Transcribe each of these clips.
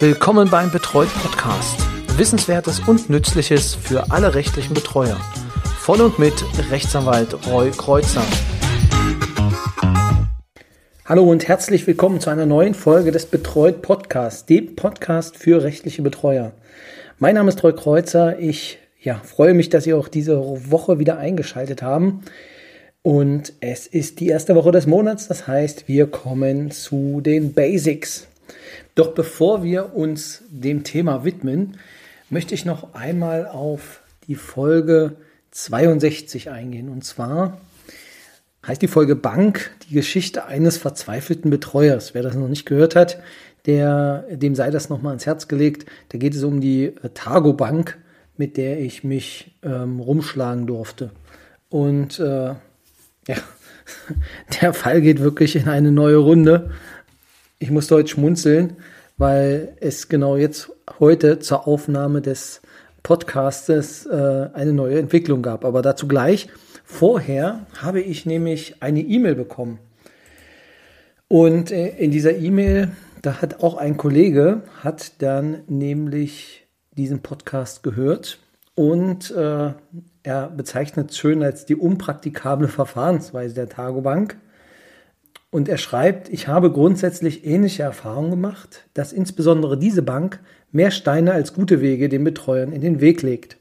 Willkommen beim Betreut Podcast. Wissenswertes und Nützliches für alle rechtlichen Betreuer. Von und mit Rechtsanwalt Roy Kreuzer. Hallo und herzlich willkommen zu einer neuen Folge des Betreut Podcasts, dem Podcast für rechtliche Betreuer. Mein Name ist Roy Kreuzer. Ich ja, freue mich, dass Sie auch diese Woche wieder eingeschaltet haben. Und es ist die erste Woche des Monats, das heißt, wir kommen zu den Basics. Doch bevor wir uns dem Thema widmen, möchte ich noch einmal auf die Folge 62 eingehen. Und zwar heißt die Folge Bank die Geschichte eines verzweifelten Betreuers. Wer das noch nicht gehört hat, der, dem sei das nochmal ans Herz gelegt. Da geht es um die Targo Bank, mit der ich mich ähm, rumschlagen durfte. Und äh, ja, der Fall geht wirklich in eine neue Runde. Ich muss heute schmunzeln, weil es genau jetzt heute zur Aufnahme des Podcastes äh, eine neue Entwicklung gab. Aber dazu gleich. Vorher habe ich nämlich eine E-Mail bekommen. Und äh, in dieser E-Mail, da hat auch ein Kollege, hat dann nämlich diesen Podcast gehört und äh, er bezeichnet schön als die unpraktikable Verfahrensweise der Tagobank. Und er schreibt, ich habe grundsätzlich ähnliche Erfahrungen gemacht, dass insbesondere diese Bank mehr Steine als gute Wege den Betreuern in den Weg legt.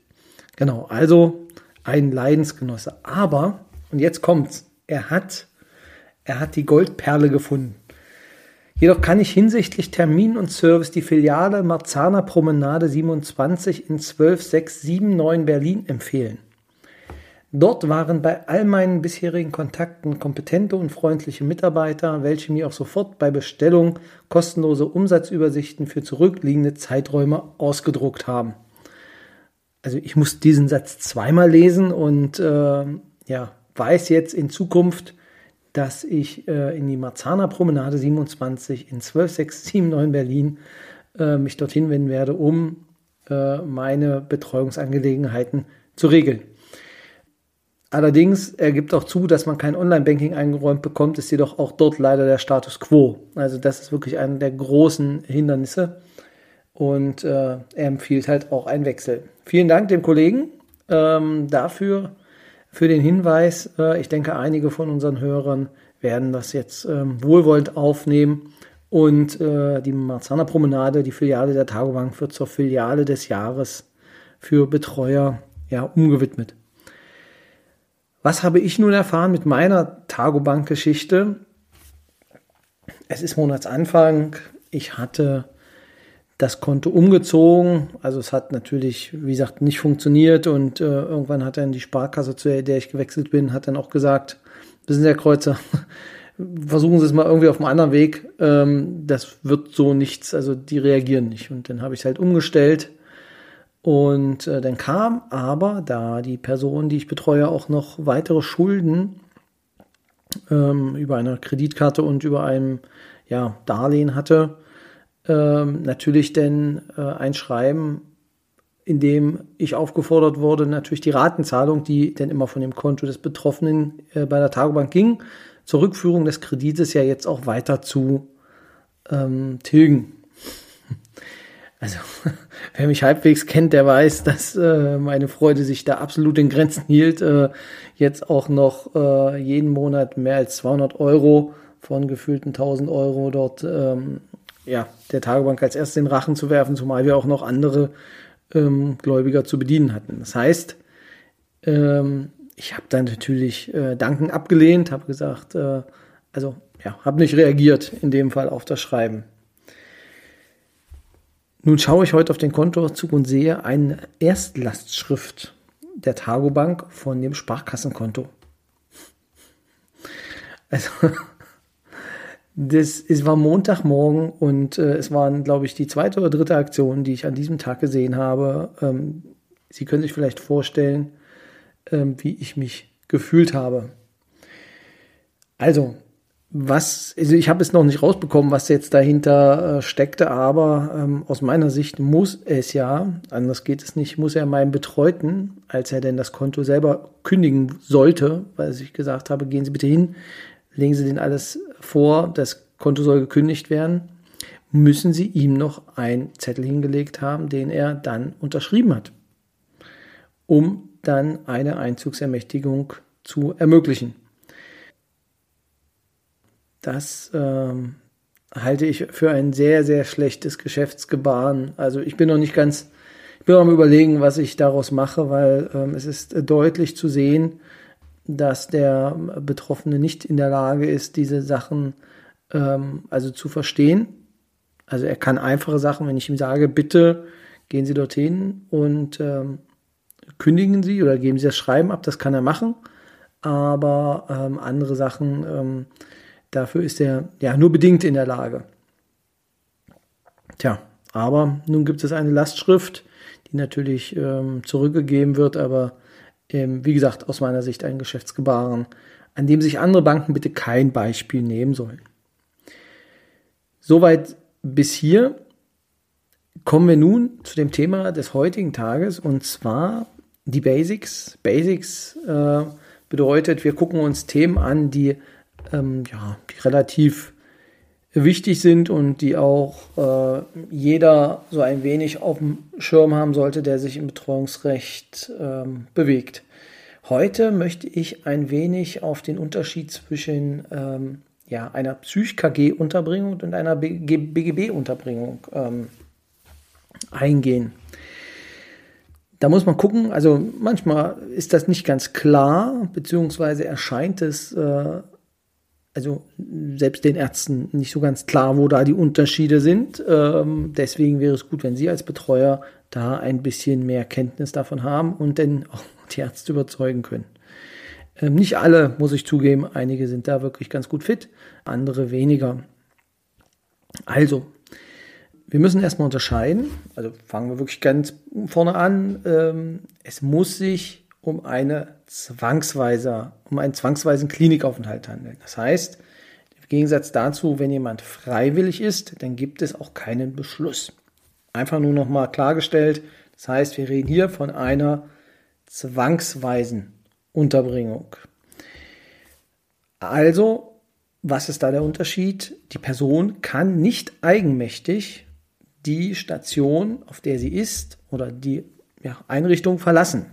Genau, also ein Leidensgenosse. Aber, und jetzt kommt's, er hat, er hat die Goldperle gefunden. Jedoch kann ich hinsichtlich Termin und Service die Filiale Marzahner Promenade 27 in 12679 Berlin empfehlen. Dort waren bei all meinen bisherigen Kontakten kompetente und freundliche Mitarbeiter, welche mir auch sofort bei Bestellung kostenlose Umsatzübersichten für zurückliegende Zeiträume ausgedruckt haben. Also ich muss diesen Satz zweimal lesen und äh, ja, weiß jetzt in Zukunft, dass ich äh, in die Marzahner Promenade 27 in 12679 Berlin äh, mich dorthin wenden werde, um äh, meine Betreuungsangelegenheiten zu regeln. Allerdings, er gibt auch zu, dass man kein Online-Banking eingeräumt bekommt, ist jedoch auch dort leider der Status quo. Also das ist wirklich einer der großen Hindernisse und äh, er empfiehlt halt auch einen Wechsel. Vielen Dank dem Kollegen ähm, dafür, für den Hinweis. Äh, ich denke, einige von unseren Hörern werden das jetzt ähm, wohlwollend aufnehmen und äh, die Marzahner Promenade, die Filiale der Tagobank, wird zur Filiale des Jahres für Betreuer ja, umgewidmet. Was habe ich nun erfahren mit meiner Tagobank-Geschichte? Es ist Monatsanfang. Ich hatte das Konto umgezogen. Also es hat natürlich, wie gesagt, nicht funktioniert und äh, irgendwann hat dann die Sparkasse, zu der ich gewechselt bin, hat dann auch gesagt, das sind der Kreuzer, versuchen Sie es mal irgendwie auf einem anderen Weg. Ähm, das wird so nichts, also die reagieren nicht. Und dann habe ich es halt umgestellt und äh, dann kam aber, da die Person, die ich betreue, auch noch weitere Schulden ähm, über eine Kreditkarte und über ein ja, Darlehen hatte, ähm, natürlich denn äh, ein Schreiben, in dem ich aufgefordert wurde, natürlich die Ratenzahlung, die denn immer von dem Konto des Betroffenen äh, bei der Tagobank ging, zur Rückführung des Kredites ja jetzt auch weiter zu ähm, tilgen. Also, wer mich halbwegs kennt, der weiß, dass äh, meine Freude sich da absolut in Grenzen hielt. Äh, jetzt auch noch äh, jeden Monat mehr als 200 Euro von gefühlten 1000 Euro dort ähm, ja, der Tagebank als erstes den Rachen zu werfen, zumal wir auch noch andere ähm, Gläubiger zu bedienen hatten. Das heißt, ähm, ich habe dann natürlich äh, Danken abgelehnt, habe gesagt, äh, also ja, habe nicht reagiert in dem Fall auf das Schreiben. Nun schaue ich heute auf den Kontoauszug und sehe eine Erstlastschrift der Targobank von dem Sparkassenkonto. Also, das es war Montagmorgen und äh, es waren, glaube ich, die zweite oder dritte Aktion, die ich an diesem Tag gesehen habe. Ähm, Sie können sich vielleicht vorstellen, ähm, wie ich mich gefühlt habe. Also, was, also ich habe es noch nicht rausbekommen, was jetzt dahinter äh, steckte, aber ähm, aus meiner Sicht muss es ja, anders geht es nicht, muss er meinem Betreuten, als er denn das Konto selber kündigen sollte, weil ich gesagt habe, gehen Sie bitte hin, legen Sie den alles vor, das Konto soll gekündigt werden, müssen sie ihm noch einen Zettel hingelegt haben, den er dann unterschrieben hat, um dann eine Einzugsermächtigung zu ermöglichen. Das ähm, halte ich für ein sehr, sehr schlechtes Geschäftsgebaren. Also ich bin noch nicht ganz, ich bin noch am überlegen, was ich daraus mache, weil ähm, es ist deutlich zu sehen, dass der Betroffene nicht in der Lage ist, diese Sachen ähm, also zu verstehen. Also er kann einfache Sachen, wenn ich ihm sage, bitte gehen Sie dorthin und ähm, kündigen Sie oder geben Sie das Schreiben ab, das kann er machen. Aber ähm, andere Sachen, ähm, dafür ist er ja nur bedingt in der Lage. Tja, aber nun gibt es eine Lastschrift, die natürlich ähm, zurückgegeben wird, aber ähm, wie gesagt, aus meiner Sicht ein Geschäftsgebaren, an dem sich andere Banken bitte kein Beispiel nehmen sollen. Soweit bis hier. Kommen wir nun zu dem Thema des heutigen Tages und zwar die Basics. Basics äh, bedeutet, wir gucken uns Themen an, die, ähm, ja, die relativ wichtig sind und die auch äh, jeder so ein wenig auf dem Schirm haben sollte, der sich im Betreuungsrecht ähm, bewegt. Heute möchte ich ein wenig auf den Unterschied zwischen ähm, ja, einer Psych-KG-Unterbringung und einer BGB-Unterbringung ähm, eingehen. Da muss man gucken, also manchmal ist das nicht ganz klar, beziehungsweise erscheint es äh, also selbst den Ärzten nicht so ganz klar, wo da die Unterschiede sind. Ähm, deswegen wäre es gut, wenn Sie als Betreuer da ein bisschen mehr Kenntnis davon haben und dann auch die Ärzte überzeugen können. Ähm, nicht alle, muss ich zugeben, einige sind da wirklich ganz gut fit, andere weniger. Also, wir müssen erstmal unterscheiden, also fangen wir wirklich ganz vorne an. Ähm, es muss sich um eine zwangsweise, um einen zwangsweisen Klinikaufenthalt handeln. Das heißt, im Gegensatz dazu, wenn jemand freiwillig ist, dann gibt es auch keinen Beschluss. Einfach nur nochmal klargestellt. Das heißt, wir reden hier von einer zwangsweisen Unterbringung. Also, was ist da der Unterschied? Die Person kann nicht eigenmächtig die Station, auf der sie ist, oder die ja, Einrichtung verlassen.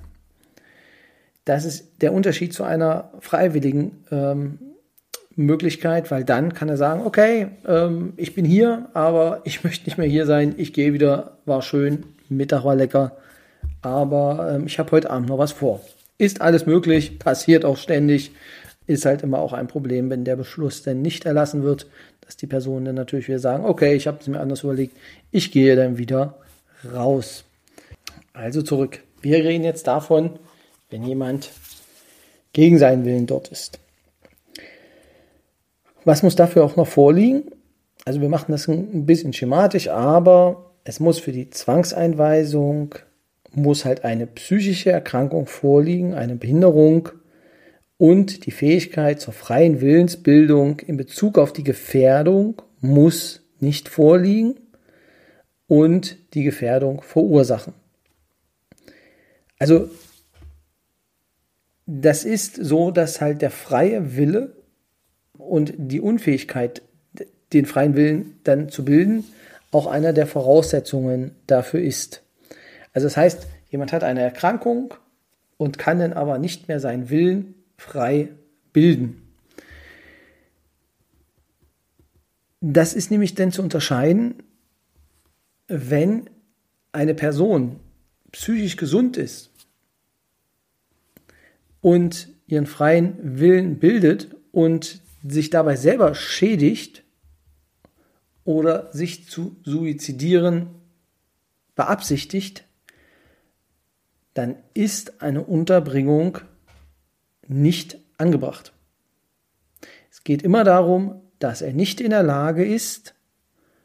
Das ist der Unterschied zu einer freiwilligen ähm, Möglichkeit, weil dann kann er sagen, okay, ähm, ich bin hier, aber ich möchte nicht mehr hier sein, ich gehe wieder, war schön, Mittag war lecker, aber ähm, ich habe heute Abend noch was vor. Ist alles möglich, passiert auch ständig, ist halt immer auch ein Problem, wenn der Beschluss denn nicht erlassen wird, dass die Personen dann natürlich wieder sagen, okay, ich habe es mir anders überlegt, ich gehe dann wieder raus. Also zurück. Wir reden jetzt davon, wenn jemand gegen seinen Willen dort ist. Was muss dafür auch noch vorliegen? Also wir machen das ein bisschen schematisch, aber es muss für die Zwangseinweisung muss halt eine psychische Erkrankung vorliegen, eine Behinderung und die Fähigkeit zur freien Willensbildung in Bezug auf die Gefährdung muss nicht vorliegen und die Gefährdung verursachen. Also das ist so, dass halt der freie Wille und die Unfähigkeit, den freien Willen dann zu bilden, auch einer der Voraussetzungen dafür ist. Also das heißt, jemand hat eine Erkrankung und kann dann aber nicht mehr seinen Willen frei bilden. Das ist nämlich dann zu unterscheiden, wenn eine Person psychisch gesund ist und ihren freien Willen bildet und sich dabei selber schädigt oder sich zu suizidieren beabsichtigt, dann ist eine Unterbringung nicht angebracht. Es geht immer darum, dass er nicht in der Lage ist,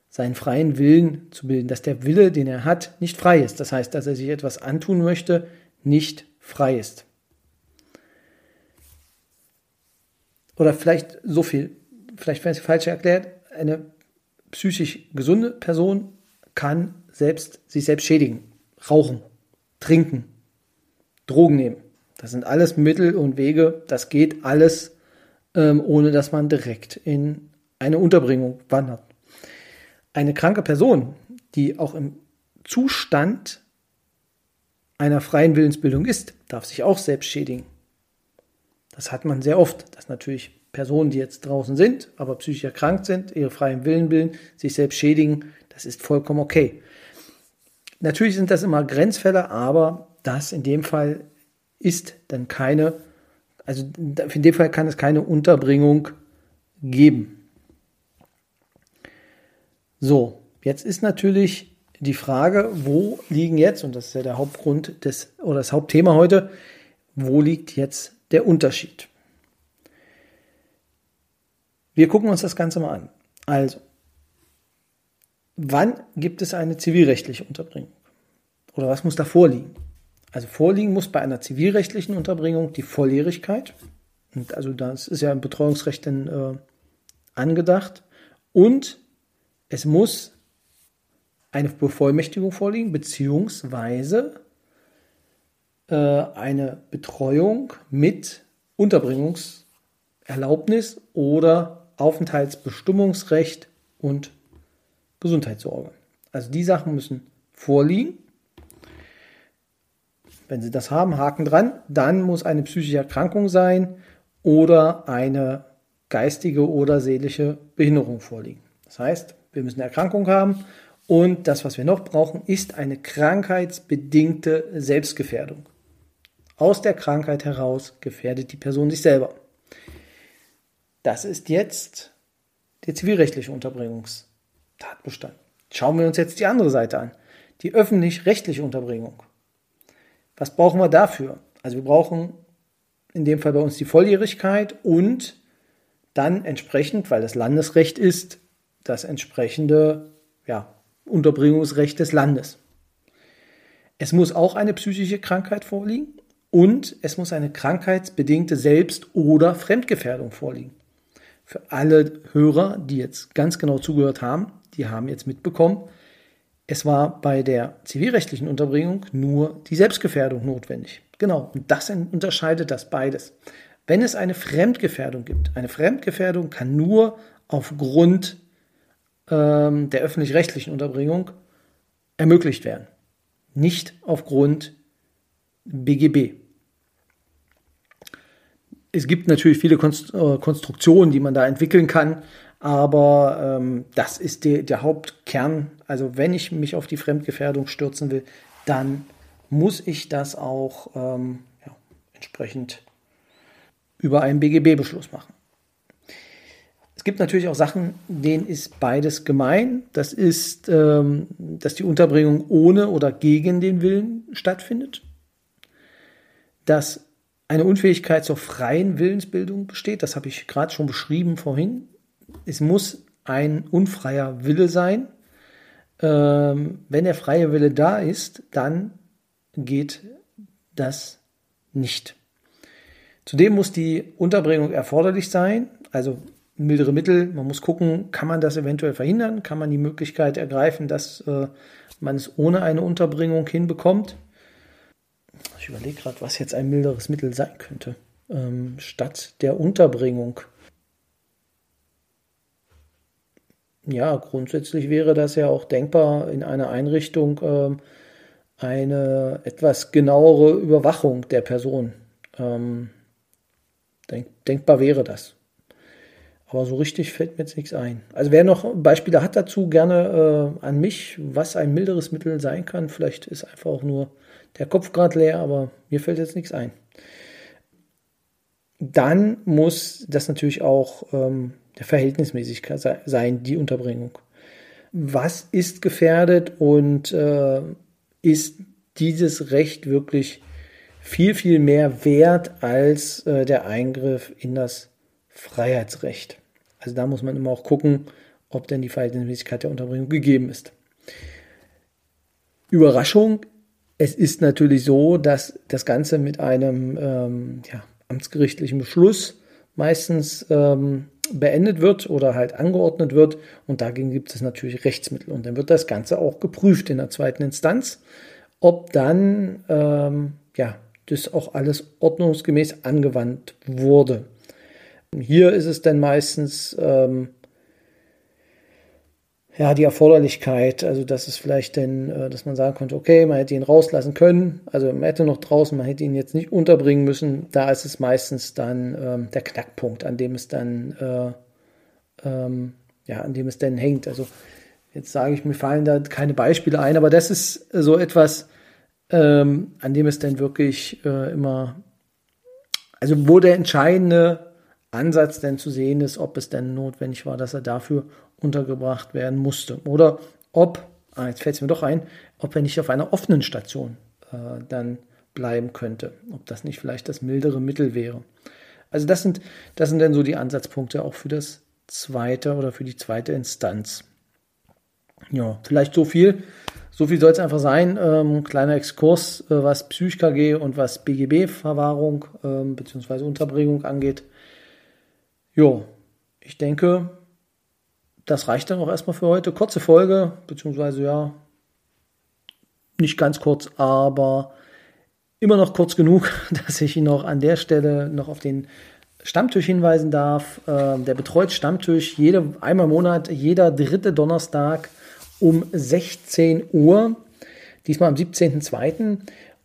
seinen freien Willen zu bilden, dass der Wille, den er hat, nicht frei ist. Das heißt, dass er sich etwas antun möchte, nicht frei ist. Oder vielleicht so viel, vielleicht falsch erklärt, eine psychisch gesunde Person kann selbst, sich selbst schädigen, rauchen, trinken, Drogen nehmen. Das sind alles Mittel und Wege, das geht alles, ähm, ohne dass man direkt in eine Unterbringung wandert. Eine kranke Person, die auch im Zustand einer freien Willensbildung ist, darf sich auch selbst schädigen. Das hat man sehr oft, dass natürlich Personen, die jetzt draußen sind, aber psychisch erkrankt sind, ihre freien Willen bilden, sich selbst schädigen, das ist vollkommen okay. Natürlich sind das immer Grenzfälle, aber das in dem Fall ist dann keine, also in dem Fall kann es keine Unterbringung geben. So, jetzt ist natürlich die Frage, wo liegen jetzt, und das ist ja der Hauptgrund des, oder das Hauptthema heute, wo liegt jetzt der Unterschied? Wir gucken uns das Ganze mal an. Also, wann gibt es eine zivilrechtliche Unterbringung? Oder was muss da vorliegen? Also vorliegen muss bei einer zivilrechtlichen Unterbringung die Volljährigkeit. Und also das ist ja im Betreuungsrecht dann äh, angedacht. Und es muss eine Bevollmächtigung vorliegen, beziehungsweise äh, eine Betreuung mit Unterbringungserlaubnis oder Aufenthaltsbestimmungsrecht und Gesundheitssorge. Also die Sachen müssen vorliegen. Wenn Sie das haben, Haken dran. Dann muss eine psychische Erkrankung sein oder eine geistige oder seelische Behinderung vorliegen. Das heißt, wir müssen eine Erkrankung haben und das, was wir noch brauchen, ist eine krankheitsbedingte Selbstgefährdung. Aus der Krankheit heraus gefährdet die Person sich selber. Das ist jetzt der zivilrechtliche Unterbringungstatbestand. Schauen wir uns jetzt die andere Seite an. Die öffentlich-rechtliche Unterbringung. Was brauchen wir dafür? Also wir brauchen in dem Fall bei uns die Volljährigkeit und dann entsprechend, weil das Landesrecht ist, das entsprechende ja, Unterbringungsrecht des Landes. Es muss auch eine psychische Krankheit vorliegen und es muss eine krankheitsbedingte Selbst- oder Fremdgefährdung vorliegen. Für alle Hörer, die jetzt ganz genau zugehört haben, die haben jetzt mitbekommen, es war bei der zivilrechtlichen Unterbringung nur die Selbstgefährdung notwendig. Genau, und das unterscheidet das beides. Wenn es eine Fremdgefährdung gibt, eine Fremdgefährdung kann nur aufgrund ähm, der öffentlich-rechtlichen Unterbringung ermöglicht werden. Nicht aufgrund BGB. Es gibt natürlich viele äh, Konstruktionen, die man da entwickeln kann, aber ähm, das ist die, der Hauptkern. Also wenn ich mich auf die Fremdgefährdung stürzen will, dann muss ich das auch ähm, ja, entsprechend über einen BGB-Beschluss machen gibt natürlich auch Sachen, denen ist beides gemein. Das ist, ähm, dass die Unterbringung ohne oder gegen den Willen stattfindet. Dass eine Unfähigkeit zur freien Willensbildung besteht. Das habe ich gerade schon beschrieben vorhin. Es muss ein unfreier Wille sein. Ähm, wenn der freie Wille da ist, dann geht das nicht. Zudem muss die Unterbringung erforderlich sein. Also mildere Mittel. Man muss gucken, kann man das eventuell verhindern? Kann man die Möglichkeit ergreifen, dass äh, man es ohne eine Unterbringung hinbekommt? Ich überlege gerade, was jetzt ein milderes Mittel sein könnte. Ähm, statt der Unterbringung. Ja, grundsätzlich wäre das ja auch denkbar in einer Einrichtung ähm, eine etwas genauere Überwachung der Person. Ähm, denk, denkbar wäre das. Aber so richtig fällt mir jetzt nichts ein. Also wer noch Beispiele hat dazu, gerne äh, an mich, was ein milderes Mittel sein kann. Vielleicht ist einfach auch nur der Kopf gerade leer, aber mir fällt jetzt nichts ein. Dann muss das natürlich auch ähm, der Verhältnismäßigkeit sein, die Unterbringung. Was ist gefährdet und äh, ist dieses Recht wirklich viel, viel mehr wert als äh, der Eingriff in das Freiheitsrecht? Also da muss man immer auch gucken, ob denn die Verhältnismäßigkeit der Unterbringung gegeben ist. Überraschung, es ist natürlich so, dass das Ganze mit einem ähm, ja, amtsgerichtlichen Beschluss meistens ähm, beendet wird oder halt angeordnet wird und dagegen gibt es natürlich Rechtsmittel und dann wird das Ganze auch geprüft in der zweiten Instanz, ob dann ähm, ja das auch alles ordnungsgemäß angewandt wurde. Hier ist es dann meistens ähm, ja, die Erforderlichkeit, also dass es vielleicht denn, äh, dass man sagen konnte, okay, man hätte ihn rauslassen können, also man hätte noch draußen, man hätte ihn jetzt nicht unterbringen müssen, da ist es meistens dann ähm, der Knackpunkt, an dem es dann, äh, ähm, ja, an dem es dann hängt. Also jetzt sage ich, mir fallen da keine Beispiele ein, aber das ist so etwas, ähm, an dem es dann wirklich äh, immer, also wo der entscheidende Ansatz denn zu sehen ist, ob es denn notwendig war, dass er dafür untergebracht werden musste. Oder ob, ah, jetzt fällt es mir doch ein, ob er nicht auf einer offenen Station äh, dann bleiben könnte. Ob das nicht vielleicht das mildere Mittel wäre. Also das sind, das sind dann so die Ansatzpunkte auch für das zweite oder für die zweite Instanz. Ja, vielleicht so viel. So viel soll es einfach sein. Ähm, kleiner Exkurs, äh, was PsychKG und was BGB-Verwahrung ähm, bzw. Unterbringung angeht. Jo, ich denke, das reicht dann auch erstmal für heute. Kurze Folge, beziehungsweise ja, nicht ganz kurz, aber immer noch kurz genug, dass ich ihn noch an der Stelle noch auf den Stammtisch hinweisen darf. Ähm, der betreut Stammtisch jede, einmal im Monat, jeder dritte Donnerstag um 16 Uhr. Diesmal am 17.02.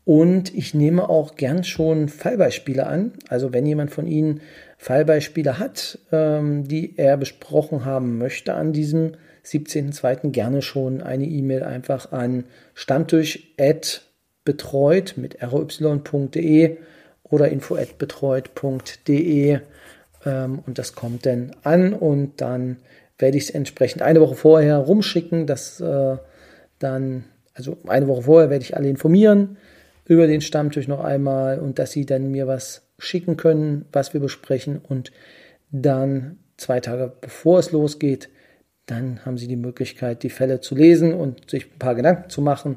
Und ich nehme auch gern schon Fallbeispiele an. Also wenn jemand von Ihnen Fallbeispiele hat, ähm, die er besprochen haben möchte an diesem 17.02. gerne schon eine E-Mail einfach an stammtisch.betreut mit ry.de oder info.betreut.de ähm, und das kommt dann an und dann werde ich es entsprechend eine Woche vorher rumschicken, dass äh, dann, also eine Woche vorher werde ich alle informieren über den Stammtisch noch einmal und dass sie dann mir was schicken können, was wir besprechen und dann zwei Tage bevor es losgeht, dann haben Sie die Möglichkeit, die Fälle zu lesen und sich ein paar Gedanken zu machen.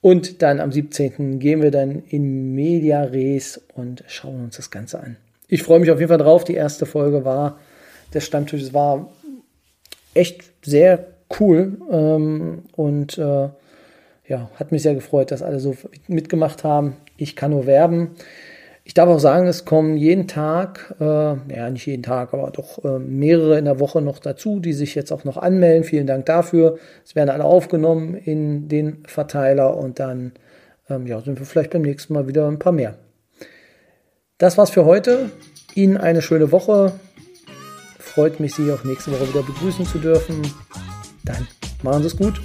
Und dann am 17. gehen wir dann in Media Res und schauen uns das Ganze an. Ich freue mich auf jeden Fall drauf. Die erste Folge war des Stammtisches war echt sehr cool ähm, und äh, ja, hat mich sehr gefreut, dass alle so mitgemacht haben. Ich kann nur werben. Ich darf auch sagen, es kommen jeden Tag, äh, ja nicht jeden Tag, aber doch äh, mehrere in der Woche noch dazu, die sich jetzt auch noch anmelden. Vielen Dank dafür. Es werden alle aufgenommen in den Verteiler und dann ähm, ja, sind wir vielleicht beim nächsten Mal wieder ein paar mehr. Das war's für heute. Ihnen eine schöne Woche. Freut mich, Sie auch nächste Woche wieder begrüßen zu dürfen. Dann machen Sie es gut.